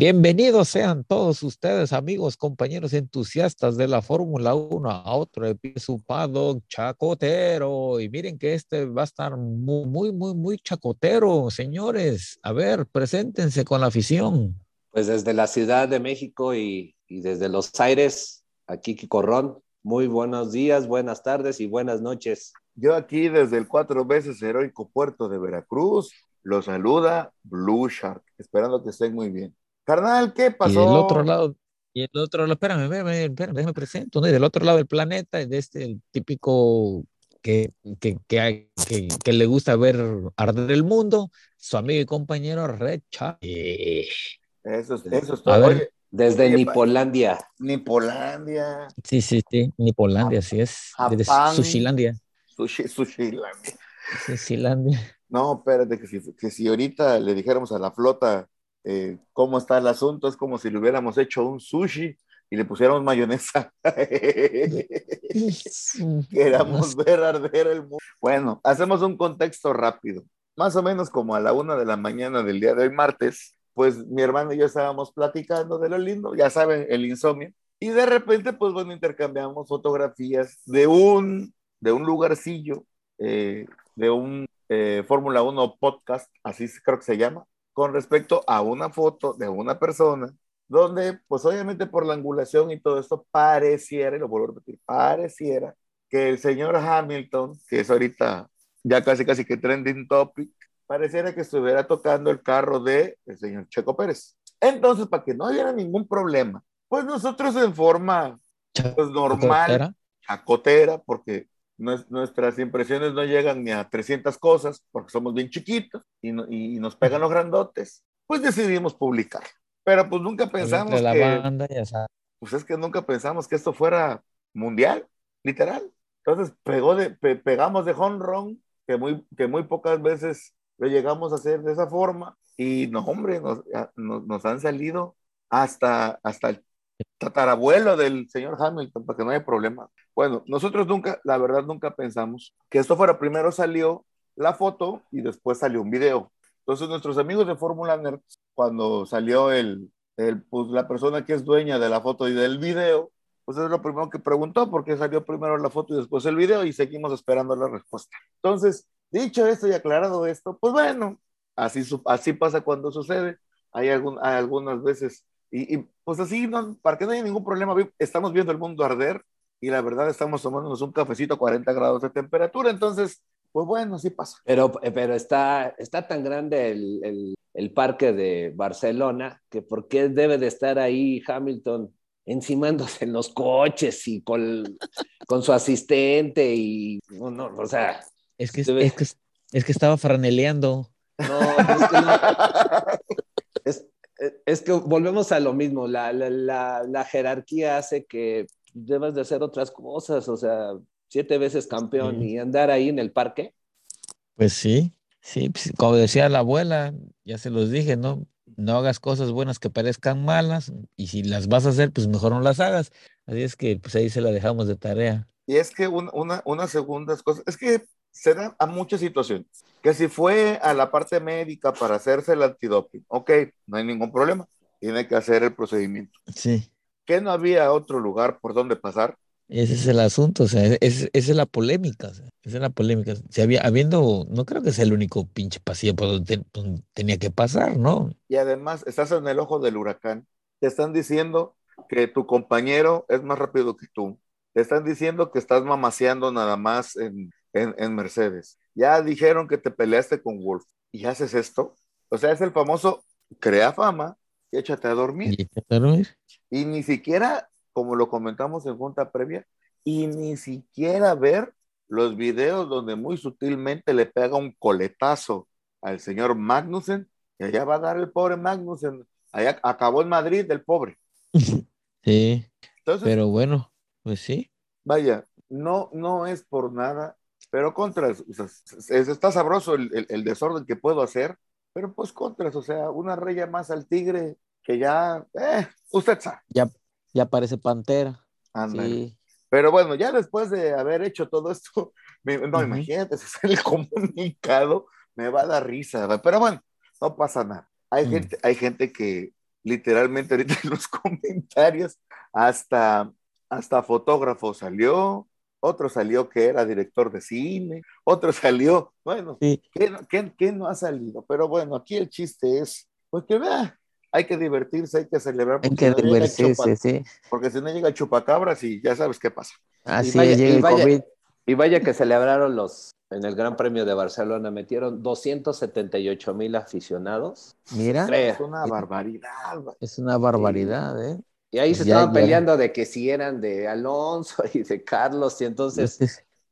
Bienvenidos sean todos ustedes, amigos, compañeros entusiastas de la Fórmula 1, a otro episodio chacotero. Y miren que este va a estar muy, muy, muy, muy chacotero, señores. A ver, preséntense con la afición. Pues desde la Ciudad de México y, y desde Los Aires, aquí Quicorrón. Muy buenos días, buenas tardes y buenas noches. Yo aquí desde el cuatro veces heroico puerto de Veracruz, los saluda Blue Shark, esperando que estén muy bien. Carnal, ¿qué pasó? Y del otro lado, y el otro lado, espérame, espérame, espérame, déjame presento, ¿no? Y del otro lado del planeta, de este el típico que, que, que, que, que le gusta ver arder el mundo, su amigo y compañero Red Chat. Eso es, eso es A todo. ver. Oye, Desde Oye, Nipolandia. Nipolandia, Sí, sí, sí, Nipolandia, así es. De Japán. Sushilandia. Sushi, Sushilandia. Sushilandia. No, espérate, que si, que si ahorita le dijéramos a la flota eh, cómo está el asunto, es como si le hubiéramos hecho un sushi y le pusiéramos mayonesa. Queramos ver arder el mundo. Bueno, hacemos un contexto rápido. Más o menos como a la una de la mañana del día de hoy, martes, pues mi hermano y yo estábamos platicando de lo lindo, ya saben, el insomnio. Y de repente, pues bueno, intercambiamos fotografías de un, de un lugarcillo, eh, de un eh, Fórmula 1 podcast, así creo que se llama, con respecto a una foto de una persona donde, pues obviamente por la angulación y todo esto, pareciera, y lo vuelvo a repetir, pareciera que el señor Hamilton, que es ahorita ya casi casi que trending topic, pareciera que estuviera tocando el carro de el señor Checo Pérez. Entonces, para que no hubiera ningún problema, pues nosotros en forma pues, normal, Chacotera. porque nuestras impresiones no llegan ni a 300 cosas, porque somos bien chiquitos y, no- y nos pegan los grandotes, pues decidimos publicar. Pero pues nunca pensamos Entre la que, banda, ya pues es que nunca pensamos que esto fuera mundial, literal. Entonces pegó de, pe- pegamos de home run, que muy, que muy pocas veces lo llegamos a hacer de esa forma, y no, hombre, nos, nos, nos han salido hasta, hasta el tatarabuelo del señor Hamilton, para que no haya problema. Bueno, nosotros nunca, la verdad, nunca pensamos que esto fuera, primero salió la foto y después salió un video. Entonces nuestros amigos de Fórmula Nerd, cuando salió el, el, pues, la persona que es dueña de la foto y del video, pues es lo primero que preguntó, porque salió primero la foto y después el video y seguimos esperando la respuesta. Entonces, dicho esto y aclarado esto, pues bueno, así, así pasa cuando sucede. Hay, algún, hay algunas veces, y, y, pues así, no, para que no haya ningún problema, estamos viendo el mundo arder y la verdad estamos tomándonos un cafecito a 40 grados de temperatura, entonces, pues bueno, así pasa. Pero, pero está, está tan grande el, el, el parque de Barcelona que ¿por qué debe de estar ahí Hamilton encimándose en los coches y con, con su asistente y no, no, o sea, Es que, Debe- es, que, es que estaba franeleando. no, es que, no, es, es que volvemos a lo mismo, la, la, la, la jerarquía hace que debas de hacer otras cosas, o sea, siete veces campeón Sí. y andar ahí en el parque. Pues sí, sí, pues, como decía la abuela, ya se los dije, ¿no? No hagas cosas buenas que parezcan malas y si las vas a hacer, pues mejor no las hagas. Así es que pues ahí se la dejamos de tarea. Y es que un- una, una segundas cosas, es que se da a muchas situaciones. Que si fue a la parte médica para hacerse el antidoping, ok, no hay ningún problema, tiene que hacer el procedimiento. Sí, Que no había otro lugar por donde pasar, ese es el asunto, o sea, es- es- esa es la polémica, o sea, esa es la polémica. Si había, habiendo, no creo que sea el único pinche pasillo por donde te- donde tenía que pasar, ¿no? y además estás en el ojo del huracán. Te están diciendo que tu compañero es más rápido que tú. Te están diciendo que estás mamaseando nada más en, en, en Mercedes. Ya dijeron que te peleaste con Wolf y haces esto. O sea, es el famoso crea fama y échate a dormir. Y échate a dormir. Y ni siquiera, como lo comentamos en junta previa, y ni siquiera ver los videos donde muy sutilmente le pega un coletazo al señor Magnussen, y allá va a dar el pobre Magnussen. Allá acabó en Madrid el pobre. Sí, Entonces, pero bueno, pues sí. vaya, no, no es por nada, pero contras, o sea, está sabroso el, el- el desorden que puedo hacer, pero pues contras, o sea, una raya más al tigre que ya, eh, usted sabe, Ya, ya parece pantera. Sí. Pero bueno, ya después de haber hecho todo esto, me- no, Ujú. imagínate, ese es el comunicado, me va a dar risa, pero bueno, no pasa nada. Hay Mm. gente, hay gente que, literalmente ahorita en los comentarios, hasta, hasta fotógrafo salió, otro salió que era director de cine, otro salió, bueno, ¿quién, no ha salido? Pero bueno, aquí el chiste es, pues que vea, hay que divertirse, hay que celebrar. Hay que divertirse, sí. Porque si no llega el chupacabras y ya sabes qué pasa. Así y vaya, y vaya que celebraron los, en el Gran Premio de Barcelona, metieron 278 mil aficionados. Mira. Es una barbaridad. Es una barbaridad, ¿eh? Y ahí se estaban peleando de que si eran de Alonso y de Carlos, y entonces.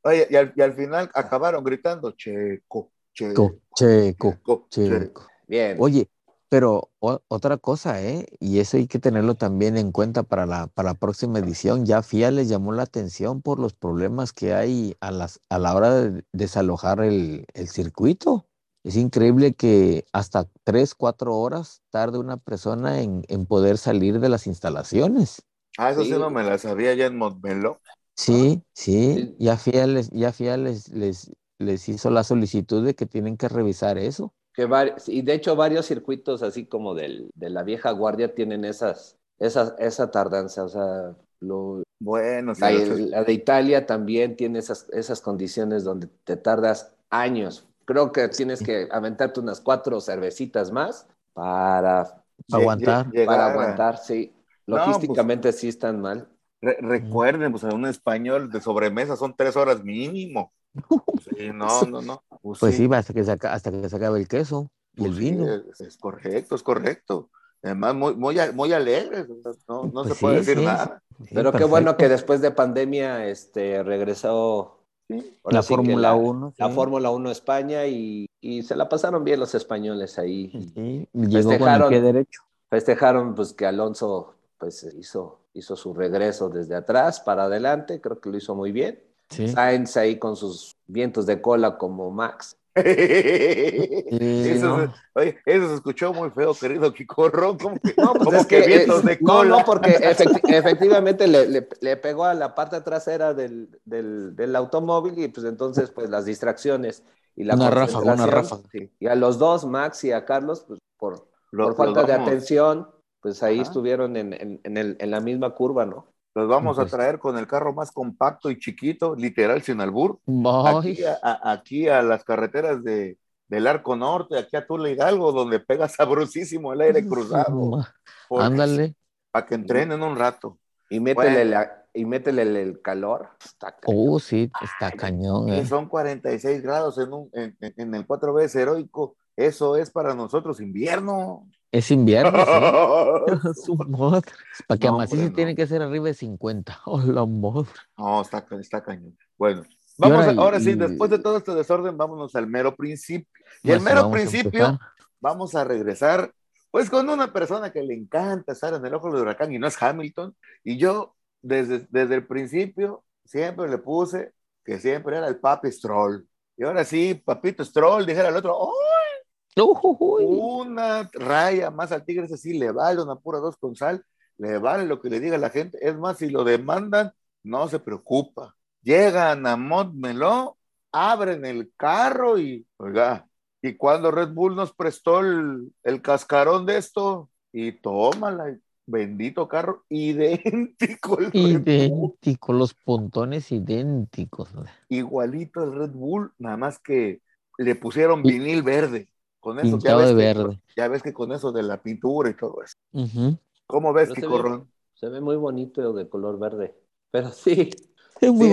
Oye, y al, final acabaron gritando Checo, Checo, Checo, Checo. Bien. Oye, pero otra cosa, ¿eh? Y eso hay que tenerlo también en cuenta para la, para la próxima edición. Ya FIA les llamó la atención por los problemas que hay a, las, a la hora de desalojar el, el circuito. Es increíble que hasta tres, cuatro horas tarde una persona en, poder salir de las instalaciones. Ah, eso sí, no me la sabía ya en Montmeló. Sí, sí, ya FIA, les, ya FIA les, les, hizo la solicitud de que tienen que revisar eso. Que y de hecho varios circuitos así como del, de la vieja guardia tienen esas, esas, esa tardanza, o sea, lo, bueno, la, la, de Italia también tiene esas, esas condiciones donde te tardas años creo que tienes que aventarte unas cuatro cervecitas más para aguantar. Para aguantar, sí. Logísticamente sí están mal. recuerden, pues en un español de sobremesa son tres horas mínimo. Sí, no, no, no. Pues, pues sí, hasta, que se, hasta que se acabe el queso y el pues vino. es, correcto, es correcto. Además, muy, muy, muy alegres, no, no se pues puede decir nada. Pero qué bueno que después de pandemia este, regresó la Fórmula 1. La Fórmula 1 España y, se la pasaron bien los españoles ahí. festejaron, derecho. Festejaron pues que Alonso pues hizo, hizo su regreso desde atrás para adelante, creo que lo hizo muy bien. Sainz ahí con sus vientos de cola como Max. eso, se, escuchó muy feo, querido Kiko Ron. no, pues que, vientos de cola. No, porque efectivamente le, pegó a la parte trasera del, automóvil y pues entonces pues las distracciones y la una ráfaga, una ráfaga. Y a los dos, Max y a Carlos, pues por, por falta de atención, pues ahí estuvieron en, en la misma curva, ¿no? Los vamos a traer con el carro más compacto y chiquito, literal, sin albur. Aquí a, las carreteras de, del Arco Norte, aquí a Tula Hidalgo, donde pega sabrosísimo el aire cruzado. Ándale. Para que entrenen un rato. Y métele, y métele el, calor. Está oh, sí, está cañón. Eh. Son 46 grados en, un, en, en el 4B heroico. Eso es para nosotros invierno. Es invierno, sí. Para que no, más sí tiene que ser arriba de 50. Oh, la madre. No, está, está cañón. Bueno, vamos ahora, sí, después de todo este desorden, vámonos al mero principio. Y el mero principio, vamos a regresar, pues con una persona que le encanta estar en el ojo del huracán y no es Hamilton. Y yo, desde, desde el principio, siempre le puse que siempre era el papi Stroll. Y ahora sí, papito Stroll, dijera el otro, ¡oh! Una raya más al tigre, ese sí le vale una pura dos con sal, le vale lo que le diga la gente. Es más, si lo demandan, no se preocupa. Llegan a Montmeló, abren el carro y, oiga, y cuando Red Bull nos prestó el, cascarón de esto, y tómala, bendito carro, idéntico. idéntico, los puntones idénticos. Igualito el Red Bull, nada más que le pusieron vinil verde. Con eso ya ves, de verde. ya ves que con eso de la pintura y todo eso. ¿Cómo ves, Kiko Se ve muy bonito de color verde. Pero sí. Es muy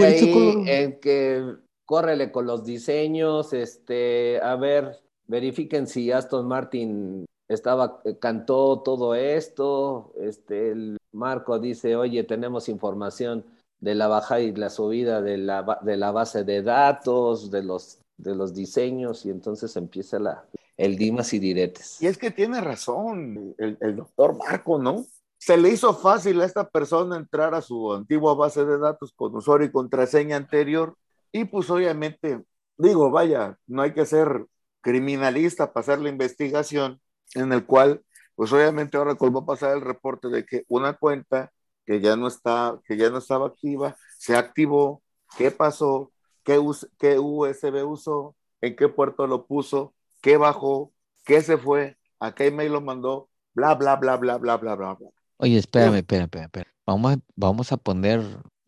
En que córrele con los diseños, este, a ver, verifiquen si Aston Martin estaba, eh, cantó todo esto, este, el Marco dice, oye, tenemos información de la bajada y la subida de la, de la base de datos, de los, de los diseños, y entonces empieza la, el Dimas y Diretes. Y es que tiene razón el, doctor Marco, ¿no? Se le hizo fácil a esta persona entrar a su antigua base de datos con usuario y contraseña anterior y pues obviamente, digo, vaya, no hay que ser criminalista para hacer la investigación en el cual, pues obviamente ahora va a pasar el reporte de que una cuenta que ya no está, que ya no estaba activa, se activó, qué pasó, qué, qué USB usó, en qué puerto lo puso, qué bajó, qué se fue, a qué email lo mandó, bla, bla, bla, bla, bla, bla, bla. bla. Oye, espérame, espérame, espérame. Vamos, a, vamos a poner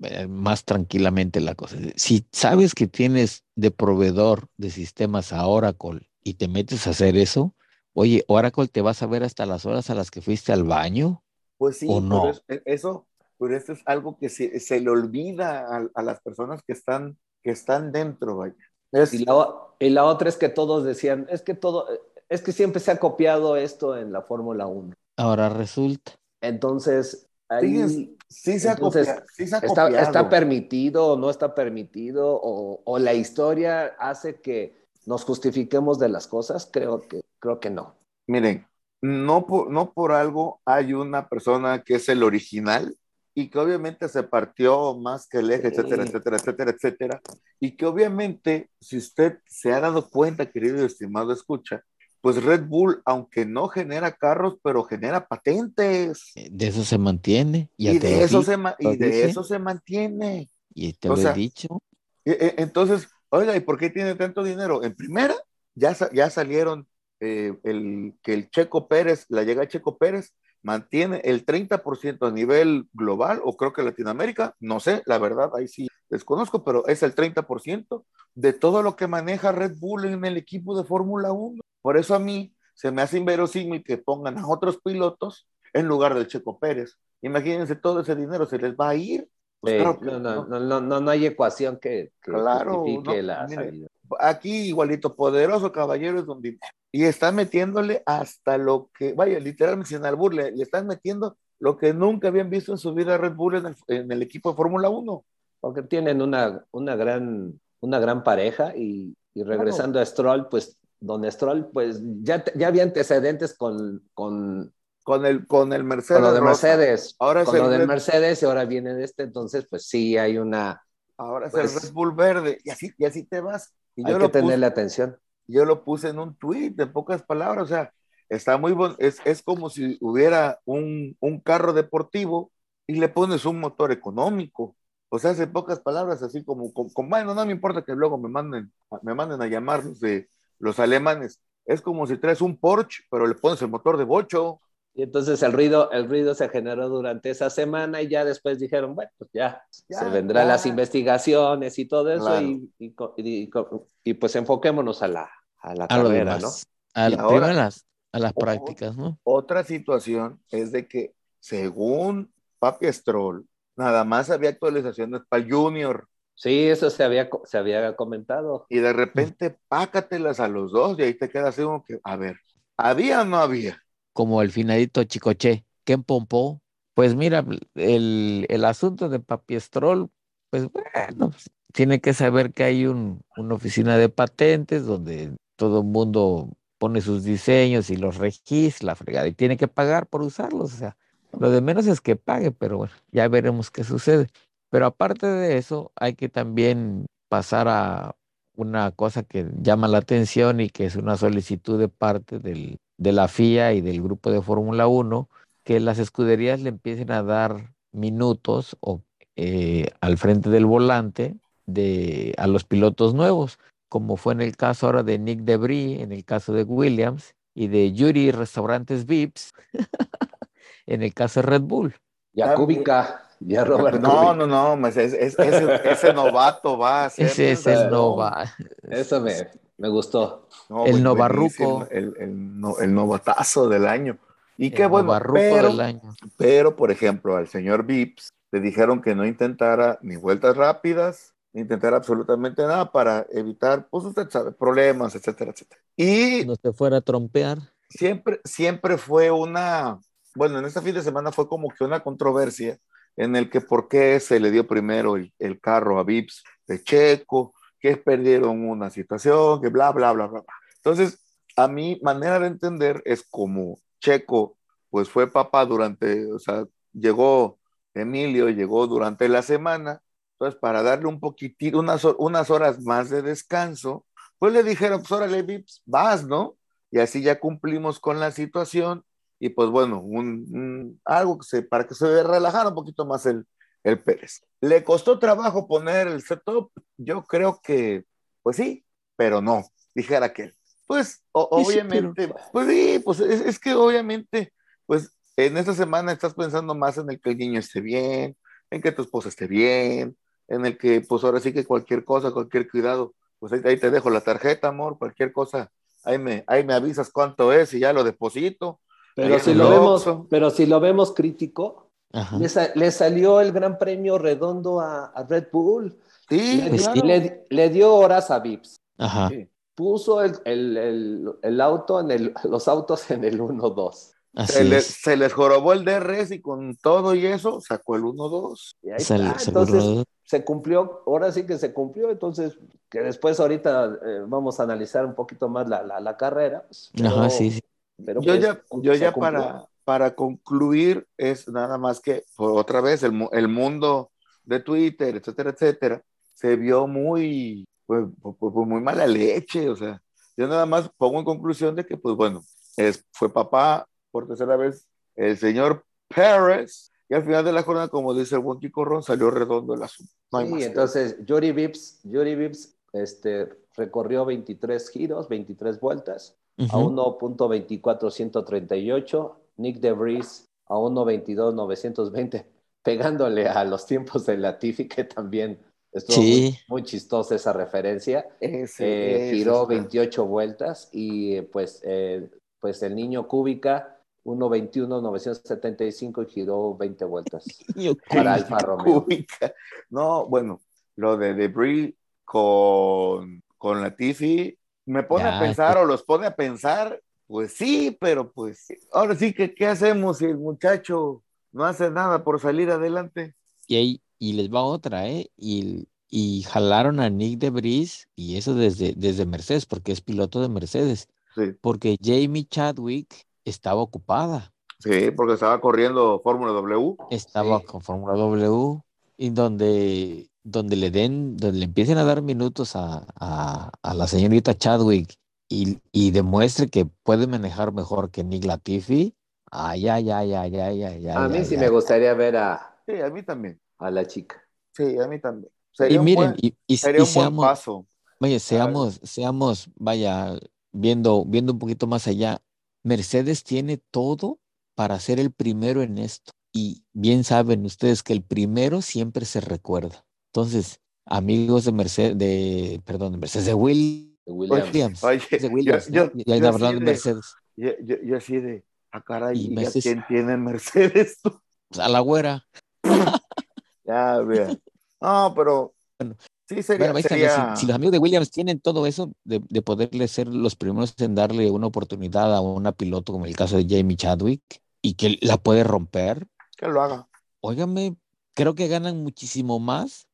eh, más tranquilamente la cosa. Si sabes que tienes de proveedor de sistemas a Oracle y te metes a hacer eso, oye, Oracle te vas a ver hasta las horas a las que fuiste al baño. Pues sí, ¿o no? Pero eh, eso, pero es algo que se, le olvida a, las personas que están, que están dentro. Es, Y la, o- y la otra es que todos decían, es que todo, es que siempre se ha copiado esto en la Fórmula 1. Ahora resulta. Entonces, ahí sí se ha Entonces, copia- sí se ha está, copiado. está permitido o no está permitido, o, o la historia hace que nos justifiquemos de las cosas, creo que, creo que no. Miren, no por, no por algo hay una persona que es el original y que obviamente se partió más que el eje, etcétera, etcétera, etcétera, etcétera. Y que obviamente, si usted se ha dado cuenta, querido y estimado escucha, pues Red Bull, aunque no genera carros, pero genera patentes. eh, De eso se mantiene. Ya Y te de, eso se, ma- y de eso se mantiene. y te o lo sea, he dicho. E- e- Entonces, oiga, ¿y por qué tiene tanto dinero? En primera, ya, ya salieron eh, el, que el Checo Pérez, la llega Checo Pérez, mantiene el 30% a nivel global, o creo que Latinoamérica, no sé, la verdad, ahí sí desconozco, pero es el 30% de todo lo que maneja Red Bull en el equipo de Fórmula 1. Por eso a mí se me hace inverosímil que pongan a otros pilotos en lugar del Checo Pérez. Imagínense todo ese dinero, se les va a ir. Pues Eh, claro que no, no, no. no, no, hay ecuación que, que Claro, justifique no, la mire, salida. aquí igualito, poderoso caballero es don dinero. Y están metiéndole hasta lo que, vaya, literalmente sin albur, le, le están metiendo lo que nunca habían visto en su vida Red Bull en el, en el equipo de Fórmula 1. Porque tienen una, una, gran, una gran pareja y, y regresando a Stroll, pues don Stroll, pues ya, ya había antecedentes con, con, Con el, con el Mercedes. con lo de. Mercedes, Ahora con lo del Mercedes y ahora viene de este, entonces pues sí hay una, Ahora es Pues- el Red Bull verde. Y así, y así te vas. Y hay yo que lo, puse, tenerle atención. yo lo puse en un tweet de pocas palabras. O sea, está muy bueno. Es, es como si hubiera un, un carro deportivo y le pones un motor económico. O sea, en pocas palabras, así como, como, bueno, no me importa que luego me manden, me manden a llamar de, los alemanes. Es como si traes un Porsche, pero le pones el motor de bocho. Y entonces el ruido, el ruido se generó durante esa semana y ya después dijeron, bueno, pues ya, Ya, se vendrán ya. las investigaciones y todo eso Claro. y, y co- y co- y, pues enfoquémonos a la, a la A carrera, ¿no? A, la- ahora- a las, a las Ojo. prácticas, ¿no? Otra situación es de que, según Papi Stroll, nada más había actualizaciones para el Junior Sí, eso se había, se había comentado. y de repente pácatelas a los dos y ahí te quedas así como que, a ver, ¿había o no había? Como el finadito Chicoche. ¿Quién pompó? Pues mira, el, el asunto de Papiestrol, pues bueno, pues, tiene que saber que hay un, una oficina de patentes donde todo el mundo pone sus diseños y los registra, fregada, y tiene que pagar por usarlos. O sea, lo de menos es que pague, pero bueno, ya veremos qué sucede. Pero aparte de eso, hay que también pasar a una cosa que llama la atención y que es una solicitud de parte del, de la FIA y del grupo de Fórmula 1, que las escuderías le empiecen a dar minutos o, eh, al frente del volante de, a los pilotos nuevos, como fue en el caso ahora de Nick Debris, en el caso de Williams, y de Yuri Restaurantes Vips, en el caso de Red Bull. Ya Kubica, ya Robert No, Kubica. no, no, pues es- es- ese, ese novato va a ser. Ese es el Nova. Eso me, me gustó. No, el novarruco. El, el, no- el novatazo del año. Y el qué bueno, novarruco pero, del año. pero, por ejemplo, al señor Vips le dijeron que no intentara ni vueltas rápidas, ni intentara absolutamente nada para evitar, pues usted sabe, problemas, etcétera, etcétera. Y No se fuera a trompear. siempre, siempre fue una, bueno, en este fin de semana fue como que una controversia en el que por qué se le dio primero el, el carro a Vips de Checo, que perdieron una situación, que bla, bla, bla, bla. bla. Entonces, a mi manera de entender es como Checo, pues fue papá durante, o sea, llegó Emilio, llegó durante la semana, entonces para darle un poquitito, unas, unas horas más de descanso, pues le dijeron, pues órale, Vips, vas, ¿no? Y así ya cumplimos con la situación y pues bueno, un, un- algo que se, para que se relajara un poquito más el, el Pérez. ¿Le costó trabajo poner el setup? Yo creo que, pues sí, pero no, dijera aquel. Pues o- Sí, sí, obviamente, pues sí, pues es, es que obviamente pues en esta semana estás pensando más en el que el niño esté bien, en que tu esposa esté bien, en el que, pues ahora sí que cualquier cosa, cualquier cuidado, pues ahí, te dejo la tarjeta, amor, cualquier cosa, ahí me, ahí me avisas cuánto es y ya lo deposito. Pero si, lo vemos, pero si lo vemos crítico, le, salió el gran premio redondo a, Red Bull. Sí, le, le, dio horas a Vips. Puso el, el, el, auto en el, los autos en el 1-2. Se les, se les, jorobó el DRS y con todo y eso sacó el 1-2. Entonces se cumplió, ahora sí que se cumplió, entonces que después ahorita eh, vamos a analizar un poquito más la, la, carrera. Pues, Ajá, sí, sí. Pero yo, pues, ya, yo ya para, para concluir es nada más que, otra vez, el, el mundo de Twitter, etcétera, etcétera, se vio muy, pues, pues, pues, muy mala leche, o sea, yo nada más pongo en conclusión de que, pues bueno, es, fue papá por tercera vez el señor Pérez, y al final de la jornada, como dice el buen Ron, salió redondo el asunto. sí, entonces, Yuri Vips, Yuri Vips este, recorrió 23 giros, 23 vueltas, a 1.24138, Nick DeVries a 1.22.920, pegándole a los tiempos de Latifi, que también estuvo muy, chistosa esa referencia. Eh, giró 28 vueltas y pues, eh, pues el niño Cúbica 1.21.975 y giró 20 vueltas para Alfa Romeo. No, bueno, lo de Debris con, con Latifi me pone a pensar o los pone a pensar pues sí, pero pues ahora sí que ¿qué hacemos si el muchacho no hace nada por salir adelante? Y ahí, y les va otra, ¿eh? Y, y jalaron a Nick de Bris y eso desde, desde Mercedes, porque es piloto de Mercedes. Sí. Porque Jamie Chadwick estaba ocupada. Sí, porque estaba corriendo Fórmula W. Estaba con Fórmula W y donde, donde le den, donde le empiecen a dar minutos a, a, a la señorita Chadwick y, y, demuestre que puede manejar mejor que Nick Latifi, ay, ay, ay, ay, ay, ay. A mí sí me gustaría ver a... Sí, a mí también. A la chica. Sí, a mí también. Sería y miren, y, y, sería un seamos, buen paso. Vaya, seamos, seamos, vaya, viendo, viendo un poquito más allá, Mercedes tiene todo para ser el primero en esto. Y bien saben ustedes que el primero siempre se recuerda. Entonces, amigos de Mercedes, de, perdón, de Mercedes de Will, Williams. Oye, de Williams, yo, yo, ya hablando de Mercedes. Yo, yo, así de, a ah, caray, ¿y Mercedes, quién tiene Mercedes? Pues a la güera. ya, vea. No, pero bueno, sí sería, bueno, sería... Si, si, los amigos de Williams tienen todo eso de, de, poderle ser los primeros en darle una oportunidad a una piloto como el caso de Jamie Chadwick y que la puede romper. Que lo haga. Óigame, creo que ganan muchísimo más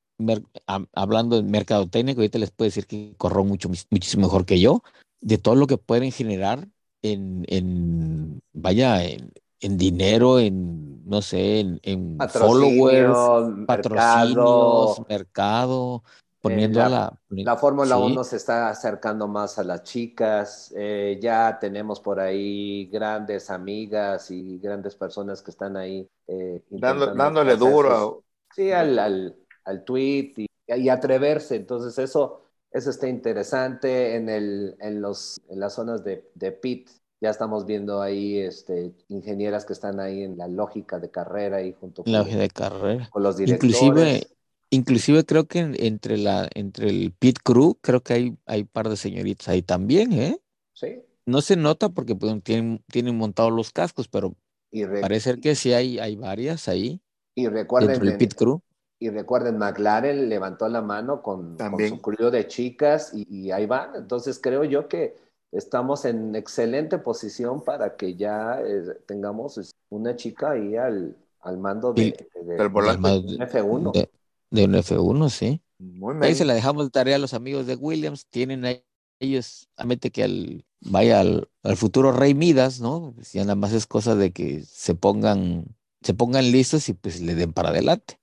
hablando de mercado técnico, ahorita les puedo decir que corro mucho, muchísimo mejor que yo, de todo lo que pueden generar en, en vaya, en, en dinero, en, no sé, en, en followers, patrocinios, mercado, poniendo eh, a la... La Fórmula 1 se está acercando más a las chicas, eh, ya tenemos por ahí grandes amigas y grandes personas que están ahí. Eh, dándole duro. Sí, al, al, al tweet y, atreverse. Entonces eso, eso está interesante en, el, en, los, en las zonas de, de pit. Ya estamos viendo ahí este, ingenieras que están ahí en la lógica de carrera y junto con, de carrera. con los directores. Inclusive, inclusive creo que entre, la, entre el pit crew, creo que hay, hay un par de señoritas ahí también, ¿eh? Sí. No se nota porque pues, tienen, tienen montados los cascos, pero parece que sí hay, hay varias ahí. Y recuerden, el pit crew. Y recuerden, McLaren levantó la mano con, su crudo de chicas y, ahí van. Entonces creo yo que estamos en excelente posición para que ya eh, tengamos una chica ahí al, al mando de, del volante F1. De, un F1, sí. Muy ahí se la dejamos de tarea a los amigos de Williams. Tienen ahí ellos, que al, vaya al, al, futuro Rey Midas, ¿no? Si nada más es cosa de que se pongan, se pongan listos y pues le den para adelante.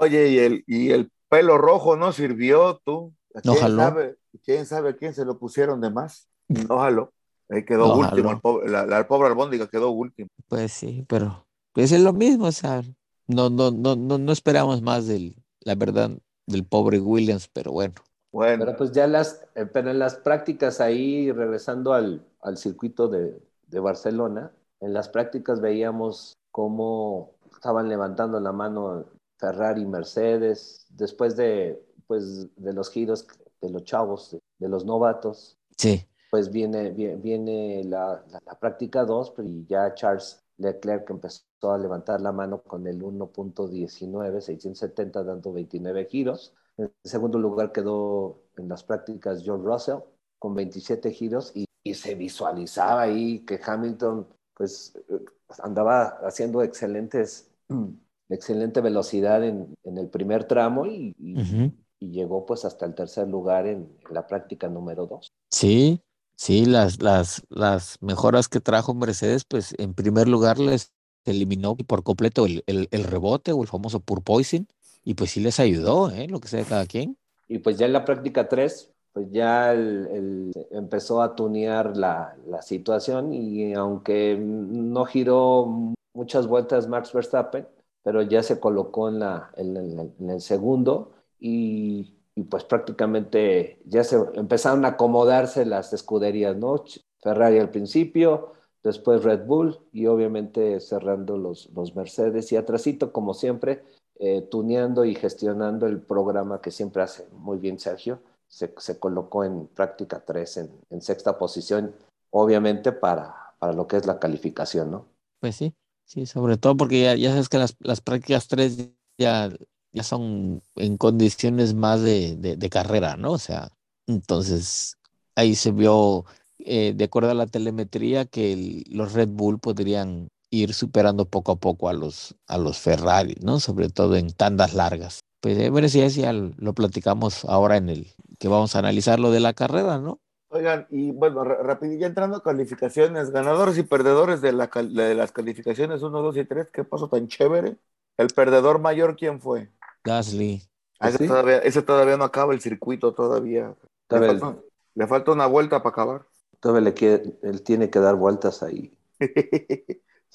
Oye, y el, y el pelo rojo no sirvió, tú. ¿Quién no Sabe, ¿Quién sabe quién se lo pusieron de más? No jaló. Ahí quedó último, el pobre, la, la, pobre albóndiga quedó último. Pues sí, pero pues es lo mismo, o sea, no, no, no, no, no esperamos más del, la verdad, del pobre Williams, pero bueno. Bueno. Pero pues ya las, eh, pero en las prácticas ahí, regresando al, al circuito de, de Barcelona, en las prácticas veíamos cómo estaban levantando la mano Ferrari Mercedes después de, pues, de los giros de los chavos, de, los novatos. Sí. Pues viene, viene, la, la, práctica 2 y ya Charles Leclerc empezó a levantar la mano con el 1.19, 670, dando 29 giros. En segundo lugar quedó en las prácticas John Russell con 27 giros y, y se visualizaba ahí que Hamilton pues andaba haciendo excelentes, excelente velocidad en, en el primer tramo y, y, llegó pues hasta el tercer lugar en, la práctica número dos. Sí, sí, las, las, las mejoras que trajo Mercedes, pues en primer lugar les eliminó por completo el, el, el rebote o el famoso purpoising y pues sí les ayudó, ¿eh? lo que sea de cada quien. Y pues ya en la práctica 3 pues ya empezó a tunear la, situación y aunque no giró muchas vueltas Max Verstappen, pero ya se colocó en, la, en, el segundo y, pues prácticamente ya se empezaron a acomodarse las escuderías, ¿no? Ferrari al principio, después Red Bull y obviamente cerrando los, los Mercedes y atrasito como siempre, eh, tuneando y gestionando el programa que siempre hace muy bien Sergio, se, colocó en práctica 3 en, sexta posición, obviamente para, para lo que es la calificación, ¿no? Pues sí, sí, sobre todo porque ya, ya sabes que las, las prácticas 3 ya, ya son en condiciones más de, de, carrera, ¿no? O sea, entonces ahí se vio, eh, de acuerdo a la telemetría, que los Red Bull podrían ir superando poco a poco a los, a los Ferrari, ¿no? Sobre todo en tandas largas. Pues a ver si ya lo platicamos ahora en el, que vamos a analizar lo de la carrera, ¿no? Oigan, y bueno, rápido, ya entrando a calificaciones, ganadores y perdedores de, la, de las calificaciones 1, 2 y 3, ¿qué pasó tan chévere? ¿El perdedor mayor quién fue? Gasly. Ah, ese, todavía, ese, todavía, no acaba el circuito, todavía. Le, falta, una vuelta para acabar. Todavía le quiere, él tiene que dar vueltas ahí.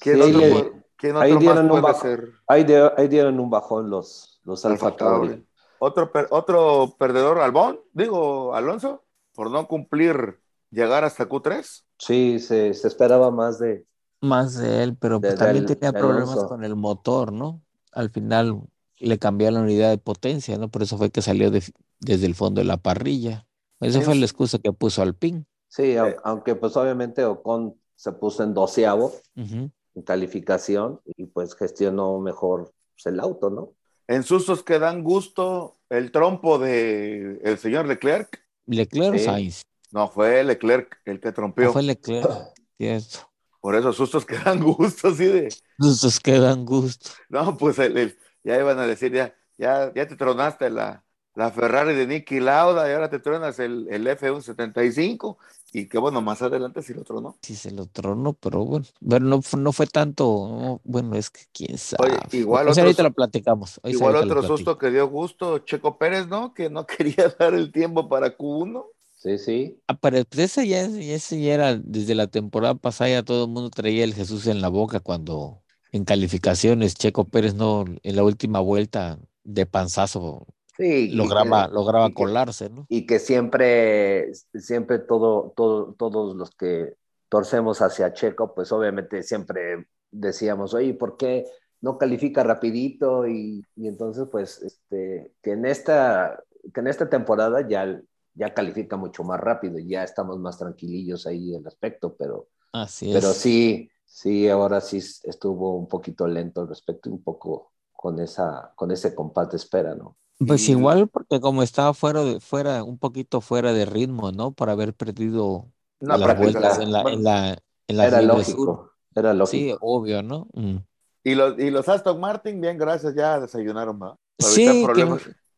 ¿Quién otro, ¿quién ahí, dieron un bajón, ahí, dieron un bajón los, los Alfa Tauri. Otro, otro perdedor, Albón, digo, Alonso, por no cumplir llegar hasta Q3. Sí, se, esperaba más de... Más de él, pero también tenía problemas con el motor, ¿no? Al final le cambió la unidad de potencia, ¿no? Por eso fue que salió desde el fondo de la parrilla. Esa fue la excusa que puso al PIN. Sí, aunque pues obviamente Ocon se puso en doceavo en calificación y pues gestionó mejor pues, el auto, ¿no? en sustos que dan gusto el trompo de el señor Leclerc. Leclerc o Sainz. No, fue Leclerc el que trompeó. fue Leclerc, cierto. Por eso, sustos que dan gusto, sí de. Sustos que dan gusto. No, pues ya iban a decir, ya, ya, ya te tronaste la, la Ferrari de Nicky Lauda y ahora te tronas el, el F175 y que bueno, más adelante sí lo tronó. Sí se lo tronó, pero bueno, no, no fue tanto, bueno, es que quién sabe. igual ahorita lo platicamos. igual otro susto que dio gusto, Checo Pérez, ¿no? Que no quería dar el tiempo para Q1. Sí, sí. Ah, pero pues ese ya, ese ya era, desde la temporada pasada ya todo el mundo traía el Jesús en la boca cuando en calificaciones Checo Pérez no, en la última vuelta de panzazo Sí, lograba, lograba colarse, ¿no? Y que siempre, siempre todo, todo, todos los que torcemos hacia Checo, pues obviamente siempre decíamos, oye, ¿por qué no califica rapidito? Y, y entonces, pues, este, que en esta, que en esta temporada ya, ya califica mucho más rápido, y ya estamos más tranquilillos ahí en el aspecto, pero, Así pero sí, sí, ahora sí estuvo un poquito lento al respecto, un poco con, esa, con ese compás de espera, ¿no? Pues igual, porque como estaba fuera, de, fuera, un poquito fuera de ritmo, ¿no? Por haber perdido las vueltas en la, en la, en la Era lógico, era lógico. Sí, obvio, ¿no? Mm. Y los, y los Aston Martin, bien, gracias, ya desayunaron, ¿no? Sí,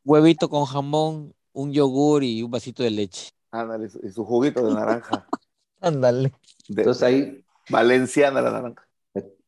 huevito con jamón, un yogur y un vasito de leche. Ándale, y su juguito de naranja. Ándale. Entonces ahí. Valenciana la naranja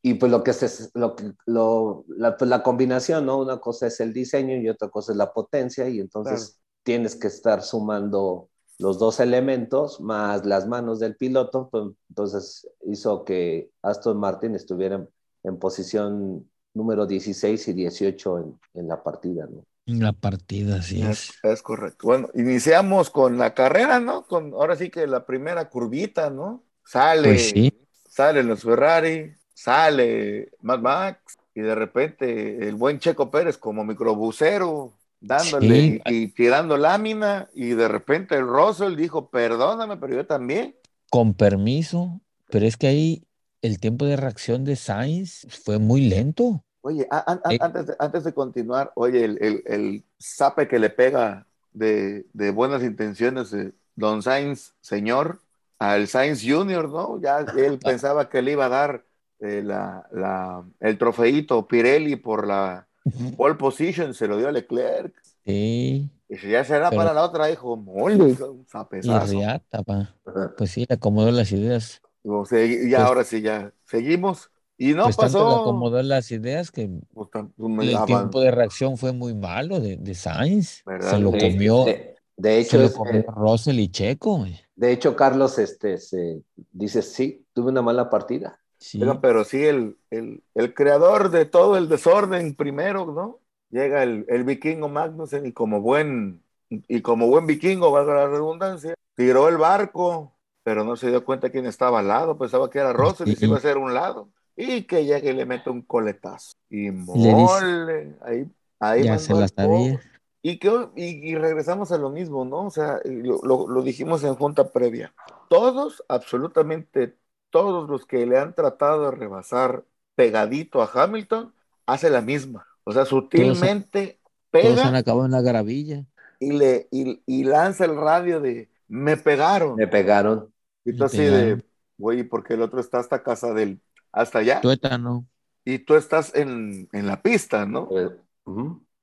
y pues lo que es lo, lo la, pues la, combinación, ¿no? Una cosa es el diseño y otra cosa es la potencia y entonces tienes que estar sumando los dos elementos más las manos del piloto, pues, entonces hizo que Aston Martin estuviera en, posición número 16 y 18 en, en, la partida, ¿no? En la partida, sí es. Es correcto. Bueno, iniciamos con la carrera, ¿no? Con ahora sí que la primera curvita, ¿no? Sale. Pues sí salen los Ferrari, sale Mad Max y de repente el buen Checo Pérez como microbusero dándole y, tirando lámina y de repente el Russell dijo, perdóname, pero yo también. Con permiso, pero es que ahí el tiempo de reacción de Sainz fue muy lento. Oye, eh, antes, de, antes de continuar, oye, el, el, el zape que le pega de, de buenas intenciones de Don Sainz, señor, al Sainz Junior, ¿no? Ya él pensaba que le iba a dar eh, la, la, el trofeito Pirelli por la pole position, se lo dio a Leclerc. Sí. Y si ya será para la otra, dijo, mole, un zapesazo. Y riata, pa. Pues sí, le acomodó las ideas. Y pues ahora sí, ya seguimos. Y no pues pasó. Tanto le acomodó las ideas que Pues tan- el tiempo de reacción fue muy malo de, de Sainz. ¿Verdad? Se lo comió, De, de se hecho, lo es- comió eh, Russell y Checo. de hecho, Carlos este, se dice, sí, tuve una mala partida. Sí. Pero, pero sí, el, el, el creador de todo el desorden primero, ¿no? Llega el, el vikingo Magnussen y como buen, y como buen vikingo, valga la redundancia, tiró el barco, pero no se dio cuenta quién estaba al lado, pensaba que era Russell y se iba a hacer un lado. Y que llega y le mete un coletazo. Y mole, ahí, ahí Ya se la sabía. Y, que, y, y regresamos a lo mismo, ¿no? O sea, lo, lo- lo dijimos en junta previa. Todos, absolutamente todos los que le han tratado de rebasar pegadito a Hamilton, hace la misma. O sea, sutilmente Todos han pega acabado en la gravilla. y, le, y, y lanza el radio de me pegaron. Me pegaron. Y tú así de, güey, porque el otro está hasta casa del, hasta allá. Tuétano. Y tú estás en, en la pista, ¿no? Eh,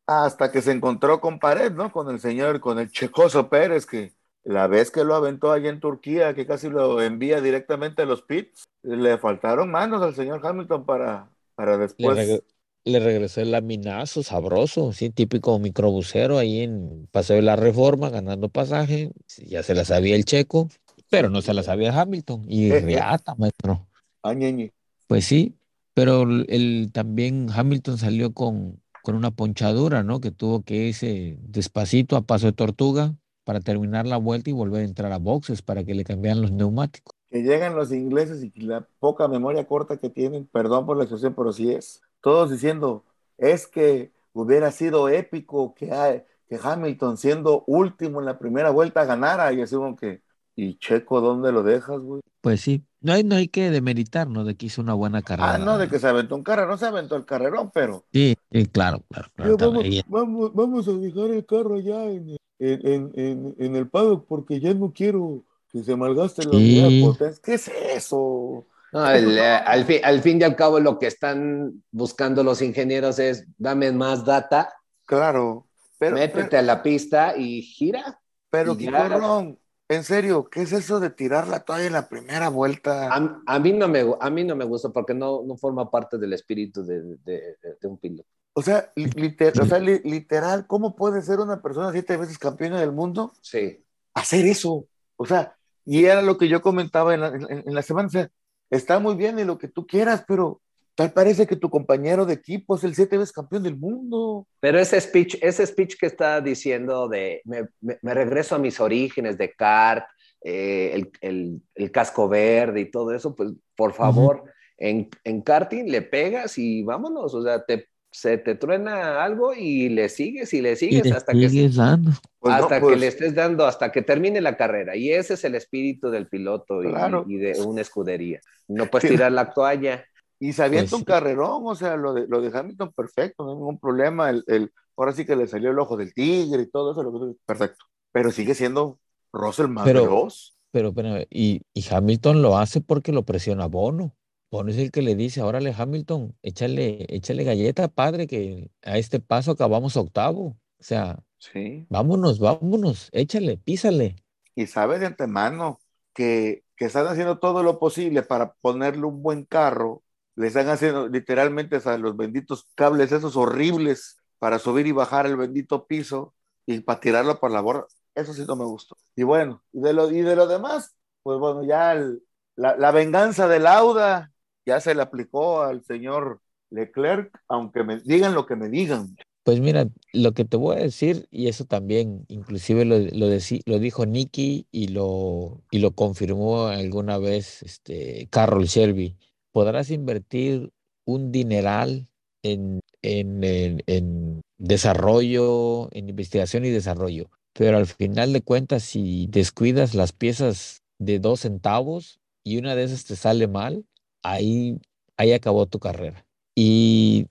hasta que se encontró con pared, ¿no? Con el señor, con el Checoso Pérez, que la vez que lo aventó allá en Turquía, que casi lo envía directamente a los pits, le faltaron manos al señor Hamilton para, para Le, después. reg- le regresó el laminazo sabroso, sí, típico microbusero ahí en Paseo de la Reforma, ganando pasaje. Ya se la sabía el checo, pero no se la sabía Hamilton. Y riata, maestro. Ah, ñeñe. Pues sí, pero el- también Hamilton salió con, con una ponchadura, ¿no? Que tuvo que irse despacito a paso de tortuga para terminar la vuelta y volver a entrar a boxes para que le cambiaran los neumáticos. Que llegan los ingleses y la poca memoria corta que tienen, perdón por la expresión, pero sí es. Todos diciendo, es que hubiera sido épico que, ha- que Hamilton siendo último en la primera vuelta ganara. Y así como que, ¿y Checo dónde lo dejas, güey? Pues sí, no hay, no hay que demeritar, ¿no? De que hizo una buena carrera. Ah, no, de que se aventó un carrero, no se aventó el carrerón, pero Sí, sí, claro, claro, claro. Ya, vamos, vamos, vamos a dejar el carro allá en, en, en, en, en el paddock porque ya no quiero que se malgaste la Sí. unidad potencia. ¿Qué es eso? No, el, eh, al, fin, al fin y al cabo lo que están buscando los ingenieros es dame más data, Claro, pero, métete pero, a la pista y gira. pero y. Ron, en serio, ¿qué es eso de tirar la toalla en la primera vuelta? A, a mí, no me, a mí no me gusta porque no, no forma parte del espíritu de, de- de- de un piloto. O sea, li- liter- o sea, li- literal, ¿cómo puede ser una persona siete veces campeona del mundo Sí. hacer eso? O sea, y era lo que yo comentaba en la, en- en la semana, o sea, está muy bien y lo que tú quieras, pero tal parece que tu compañero de equipo es el siete veces campeón del mundo. Pero ese speech, ese speech que está diciendo de me, me- me regreso a mis orígenes de kart, eh, el, el- el casco verde y todo eso, pues por favor, en, en karting le pegas y vámonos, o sea, te, se te truena algo y le sigues y le y sigues le hasta, que, dando. Pues no, hasta pues, que le estés dando, hasta que termine la carrera. Y ese es el espíritu del piloto y- Claro. y, de una escudería. No puedes Sí. tirar la toalla. Y se avienta Pues un sí. carrerón, o sea, lo de, lo de Hamilton, perfecto, no hay ningún problema. El, el- ahora sí que le salió el ojo del tigre y todo eso, lo que tú- perfecto. Pero sigue siendo Russell más Pero- veloz. Pero, pero, y, y Hamilton lo hace porque lo presiona Bono. Bono es el que le dice, órale, Hamilton, échale, échale galleta, padre, que a este paso acabamos octavo. O sea, Sí. vámonos, vámonos, échale, písale. Y sabe de antemano que, que están haciendo todo lo posible para ponerle un buen carro. Le están haciendo literalmente sea, los benditos cables esos horribles para subir y bajar el bendito piso y para tirarlo por la borda. Eso sí no me gustó. Y bueno, y de lo, y de lo demás, pues bueno, ya el- la, la venganza de Lauda ya se le aplicó al señor Leclerc, aunque me digan lo que me digan. Pues mira, lo que te voy a decir, y eso también, inclusive lo, lo, dijo Nicky y lo, y lo confirmó alguna vez este, Carroll Shelby, podrás invertir un dineral en, en, en desarrollo, en investigación y desarrollo, pero al final de cuentas, si descuidas las piezas de dos centavos y una de esas te sale mal, ahí, ahí acabó tu carrera. Y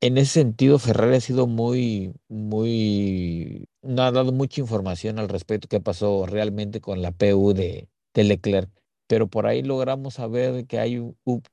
en ese sentido, Ferrari ha sido muy, muy, no ha dado mucha información al respecto qué pasó realmente con la PU de, de Leclerc, pero por ahí logramos saber que hay,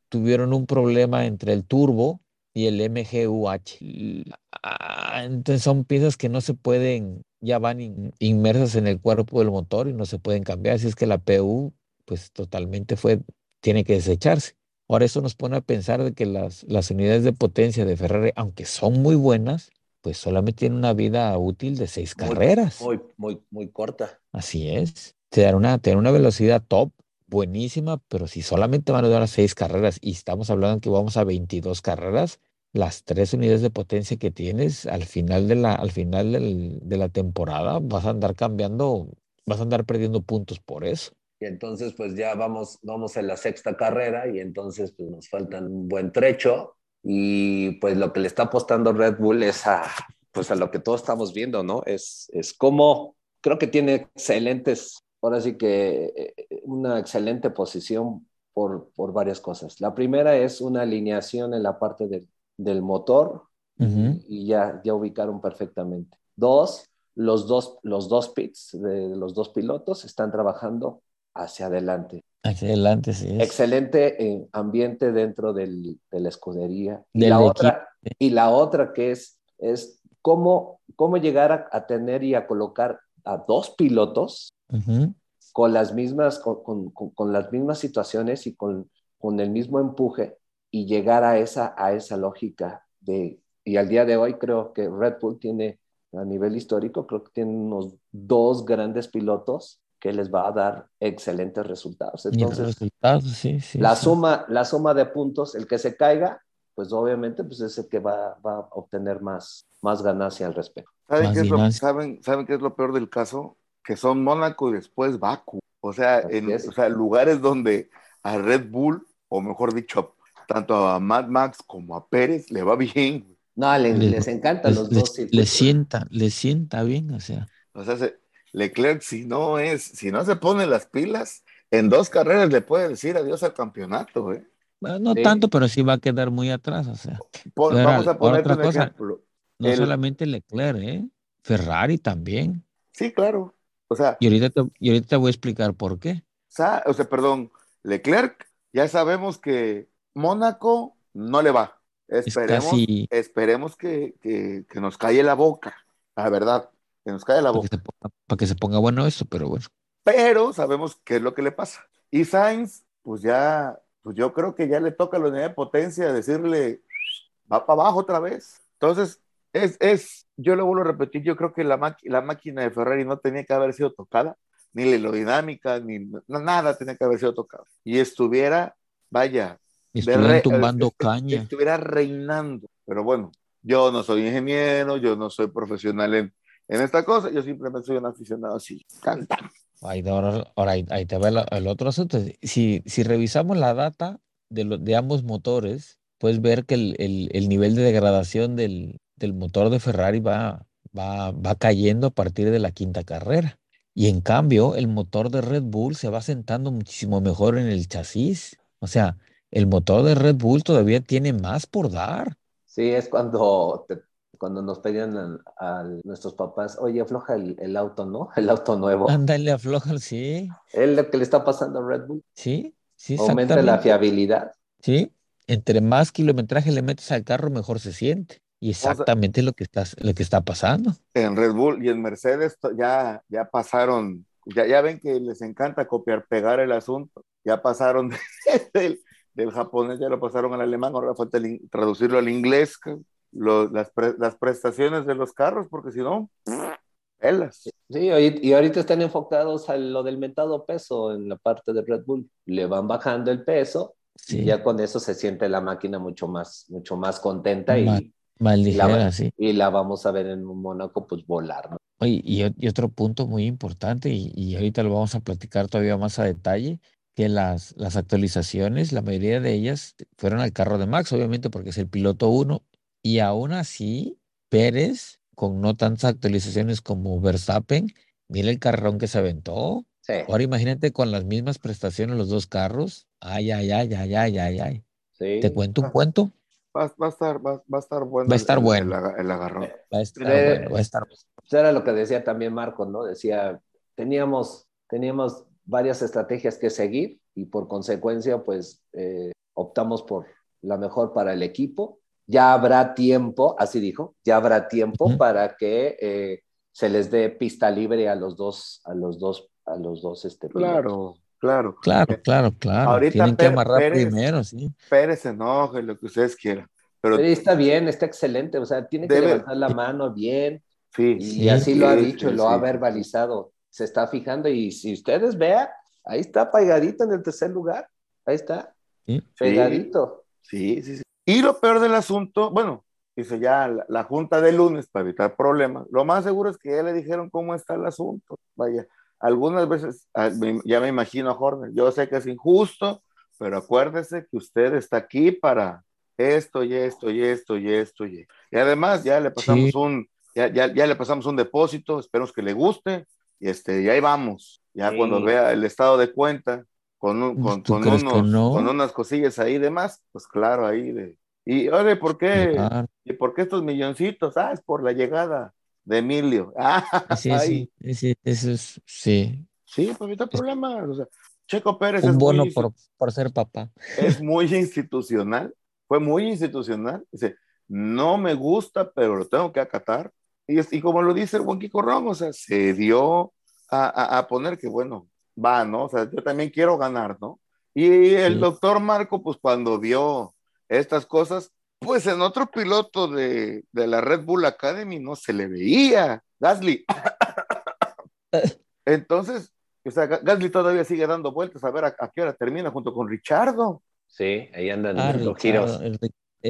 tuvieron un problema entre el turbo y el MGUH. Ah, entonces son piezas que no se pueden, ya van inmersas en el cuerpo del motor y no se pueden cambiar, así es que la PU pues totalmente fue, tiene que desecharse. Ahora eso nos pone a pensar de que las, las unidades de potencia de Ferrari, aunque son muy buenas, pues solamente tienen una vida útil de seis carreras. Muy, muy, muy corta. Así es. Te dan una, te dan una velocidad top buenísima, pero si solamente van a durar seis carreras y estamos hablando que vamos a 22 carreras, las tres unidades de potencia que tienes al final de la, al final del, de la temporada vas a andar cambiando, vas a andar perdiendo puntos por eso. Y entonces pues ya vamos, vamos en la sexta carrera y entonces pues nos faltan un buen trecho y pues lo que le está apostando Red Bull es a, pues a lo que todos estamos viendo, ¿no? Es, es como, creo que tiene excelentes, ahora sí que eh, una excelente posición por, por varias cosas. La primera es una alineación en la parte del, del motor y ya, ya ubicaron perfectamente. Dos, los dos, los dos pits de los dos pilotos están trabajando hacia adelante. Hacia adelante, sí. Excelente eh, ambiente dentro del, de la escudería. Y la, otra, y la otra que es, es cómo, cómo llegar a, tener y a colocar a dos pilotos con, las mismas, con, con, con, las mismas situaciones y con, con el mismo empuje y llegar a esa, a esa lógica de, y al día de hoy creo que Red Bull tiene, a nivel histórico, creo que tiene unos dos grandes pilotos que les va a dar excelentes resultados. Entonces, resultados, sí, sí, la, sí. Suma, la suma de puntos, el que se caiga, pues obviamente pues es el que va, va a obtener más, más ganancia al respecto. ¿Saben qué, es lo, ¿saben, ¿Saben qué es lo peor del caso? Que son Mónaco y después Baku. O sea, en o sea, lugares donde a Red Bull, o mejor dicho, tanto a Mad Max como a Pérez le va bien. No, les, les encantan les, los dos. Les, les, sienta, les sienta bien, o sea. O sea, se, Leclerc, si no es, si no se pone las pilas, en dos carreras le puede decir adiós al campeonato, ¿eh? Bueno, no sí. tanto, pero sí va a quedar muy atrás, o sea. Por, Pero, vamos a poner otra un cosa, ejemplo. No El- solamente Leclerc, ¿eh? Ferrari también. Sí, claro. O sea, Y ahorita, te, y ahorita te voy a explicar por qué. sa- o sea, perdón, Leclerc, ya sabemos que Mónaco no le va. Esperemos, casi- esperemos que, que- que nos calle la boca, la verdad, que nos calle la Para boca. que, se ponga, para que se ponga bueno esto, pero bueno. Pero sabemos qué es lo que le pasa. Y Sainz, pues ya, pues yo creo que ya le toca a la unidad de potencia decirle, va para abajo otra vez. Entonces, es, es, yo lo vuelvo a repetir, yo creo que la, la máquina de Ferrari no tenía que haber sido tocada, ni la aerodinámica, ni nada tenía que haber sido tocado. Y estuviera, vaya, re- tumbando est- caña. estuviera reinando. Pero bueno, yo no soy ingeniero, yo no soy profesional en, en esta cosa, yo simplemente soy un aficionado así. Canta. Ahí, ahora, ahora ahí, ahí te va el, el otro asunto. Si, si revisamos la data de, lo- de ambos motores, puedes ver que el, el- el nivel de degradación del, del motor de Ferrari va, va, va cayendo a partir de la quinta carrera. Y en cambio, el motor de Red Bull se va sentando muchísimo mejor en el chasis. O sea, el motor de Red Bull todavía tiene más por dar. Sí, es cuando, te- cuando nos pedían a, a nuestros papás, oye, afloja el, el auto, ¿no? El auto nuevo. Ándale, afloja, sí, Es lo que le está pasando a Red Bull. sí, sí, Aumenta la fiabilidad. Sí, entre más kilometraje le metes al carro, mejor se siente. Y sea- exactamente lo que está, lo que está pasando. en Red Bull y en Mercedes ya, ya pasaron, ya, ya ven que les encanta copiar, pegar el asunto, ya pasaron del, del japonés, ya lo pasaron al alemán, ahora falta el traducirlo al inglés, las, pre- las prestaciones de los carros, porque si no, pelas. Sí, y, y ahorita están enfocados a lo del mentado peso en la parte de Red Bull. Le van bajando el peso Sí, y ya con eso se siente la máquina mucho más, mucho más contenta y, Más Y la, ligera, sí. y la vamos a ver en Mónaco, pues volar, ¿no? Oye, y, y otro punto muy importante, y, y ahorita lo vamos a platicar todavía más a detalle, que las, las actualizaciones, la mayoría de ellas fueron al carro de Max, obviamente porque es el piloto uno, y aún así, Pérez, con no tantas actualizaciones como Verstappen, mira el carrón que se aventó. Sí, Ahora imagínate con las mismas prestaciones los dos carros. Ay, ay, ay, ay, ay, ay, ay. ¿Te cuento un cuento? Va, va a estar, va, va a estar bueno. Va a estar el- bueno. El, el agarrón. Va a estar Eh, bueno, va a estar era lo que decía también Marco, ¿no? Decía, teníamos, teníamos varias estrategias que seguir y por consecuencia, pues eh, optamos por la mejor para el equipo. Ya habrá tiempo, así dijo, ya habrá tiempo para que eh, se les dé pista libre a los dos, a los dos, a los dos este, pilotos. Claro, claro. Claro, claro, claro. Ahorita Tienen que amarrar Pérez- primero, sí. Pérez se enoje, lo que ustedes quieran. Pero Sí, está bien, está excelente, o sea, tiene que Debe- levantar la mano bien, sí, Y Sí, así lo ha dicho, sí, lo ha verbalizado. Se está fijando y si ustedes vean, ahí está pegadito en el tercer lugar. Ahí está, Sí. pegadito. Sí, sí, sí. Y lo peor del asunto, bueno, dice ya la, la junta de lunes para evitar problemas. Lo más seguro es que ya le dijeron cómo está el asunto. Vaya, algunas veces ah, ya me imagino a Horner. Yo sé que es injusto, pero acuérdese que usted está aquí para esto y esto y esto y esto y y además ya le pasamos Sí. un ya, ya, ya le pasamos un depósito, esperemos que le guste y este y ahí vamos. Ya Sí. cuando vea el estado de cuenta con, un- con, ¿Tú con unos, no? con unas cosillas ahí de más, pues claro, ahí de. Y oye, ¿por qué? Claro. ¿Y por qué estos milloncitos? Ah, es por la llegada de Emilio. Ah, Sí, ahí. sí, sí, eso es, sí. Sí, pues ahorita problema. O sea, Checo Pérez Un es bono muy, por, por ser papá. es muy institucional, fue muy institucional. Dice, no me gusta, pero lo tengo que acatar. Y, es- y como lo dice el buen Kiko Ron, o sea, se dio a, a- a poner que, bueno, va, ¿no? O sea, yo también quiero ganar, ¿no? Y el Sí. doctor Marco, pues cuando vio estas cosas, pues en otro piloto de, de la Red Bull Academy no se le veía. Gasly. Entonces, o sea, Ga- Gasly todavía sigue dando vueltas a ver a, a qué hora termina junto con Richardo. Sí, ahí andan Ah, los Ricardo, giros. el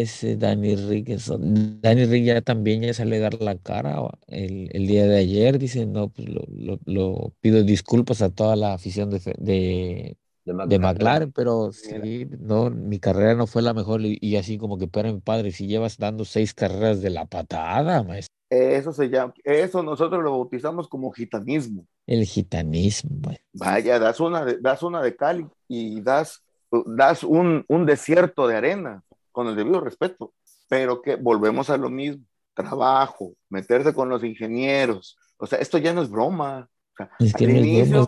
ese Dani Rick, eso- Dani Rick ya también ya sale a dar la cara el, el día de ayer, dice, no, pues lo, lo- lo- pido disculpas a toda la afición de, de, De de McLaren, pero sí, no, mi carrera no fue la mejor y, y así como que, pero mi padre, si llevas dando seis carreras de la patada, maestro, Eso se llama, eso nosotros lo bautizamos como gitanismo. el gitanismo. Vaya, das una de, das una de Cali y das, das un, un desierto de arena, con el debido respeto. Pero que volvemos a lo mismo, trabajo, meterse con los ingenieros. O sea, esto ya no es broma. O sea, Es que al es inicio, broma,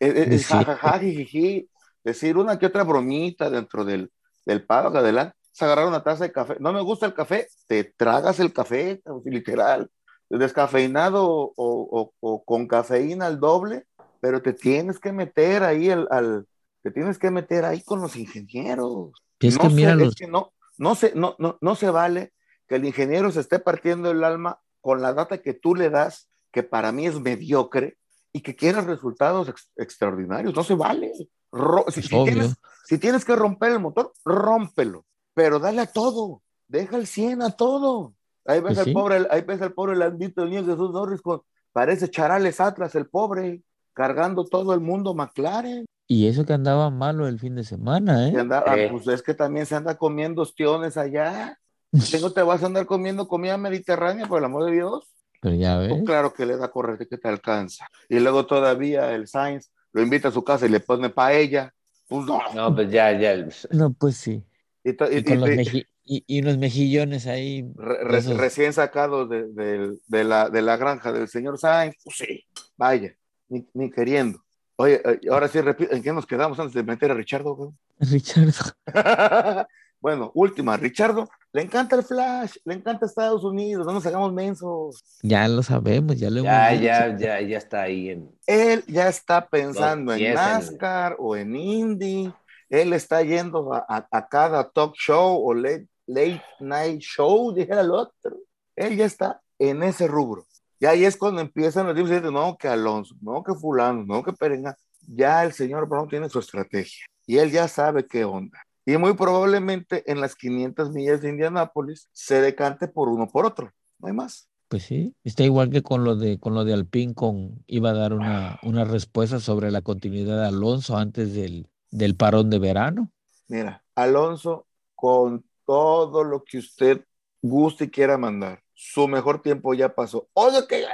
es, es- es Sí. jajaja, jijiji, decir una que otra bromita dentro del, del pago adelante, es agarrar una taza de café. No me gusta el café, te tragas el café, literal, descafeinado o, o- o con cafeína al doble, pero te tienes que meter ahí al, al- te tienes que meter ahí con los ingenieros. Es no que mira es los, que no, no se, no, no, no se vale que el ingeniero se esté partiendo el alma con la data que tú le das, que para mí es mediocre, y que quieras resultados ex- extraordinarios. No se vale. Ro- si, tienes, si tienes que romper el motor, rómpelo, pero dale a todo, deja el 100 a todo. Ahí ves Pues al sí. pobre, ahí ves al pobre Landito el niño Jesús Norris con, parece Charales Atlas, el pobre, cargando todo el mundo McLaren. Y eso que andaba malo el fin de semana, ¿eh? anda- ah, Eh. pues es que también se anda comiendo ostiones allá. Tengo, te vas a andar comiendo comida mediterránea, por el amor de Dios. Pero ya ves. Pues claro que le da correr que te alcanza. Y luego todavía el Sainz lo invita a su casa y le pone paella. Pues no. No, pues ya, ya. No, pues sí. Y, to- y- Y, con y- los meji- y, y unos mejillones ahí. re- esos- recién sacados de, de- de la, de la granja del señor Sainz. Pues sí, vaya, ni, ni queriendo. Oye, eh, ahora sí, repito, ¿en qué nos quedamos antes de meter a Richardo? güey? Richard. bueno, última, Richardo, le encanta el Flash, le encanta Estados Unidos, no nos hagamos mensos. Ya lo sabemos, ya lo Ya, hemos dicho. ya, ya, ya está ahí en. Él ya está pensando en pies en- NASCAR o en Indy, él está yendo a, a- a cada talk show o late, late night show, dijera el otro. Él ya está en ese rubro. Y ahí es cuando empiezan los y dicen, no, que Alonso, no, que fulano, no, que Perenga. Ya el señor Brown tiene su estrategia y él ya sabe qué onda. y muy probablemente en las 500 millas de Indianápolis se decante por uno por otro, no hay más. Pues sí, está igual que con lo de con lo de Alpine, con iba a dar una, una respuesta sobre la continuidad de Alonso antes del, del parón de verano. Mira, Alonso, con todo lo que usted guste y quiera mandar, su mejor tiempo ya pasó. Oye, que